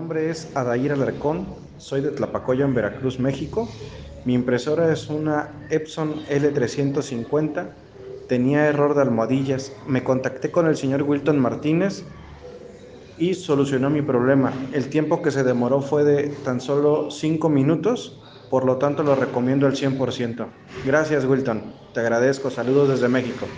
Mi nombre es Adair Alarcón, soy de Tlapacoya, en Veracruz, México. Mi impresora es una Epson L350, tenía error de almohadillas. Me contacté con el señor Wilton Martínez y solucionó mi problema. El tiempo que se demoró fue de tan solo 5 minutos, por lo tanto lo recomiendo al 100%. Gracias Wilton, te agradezco, saludos desde México.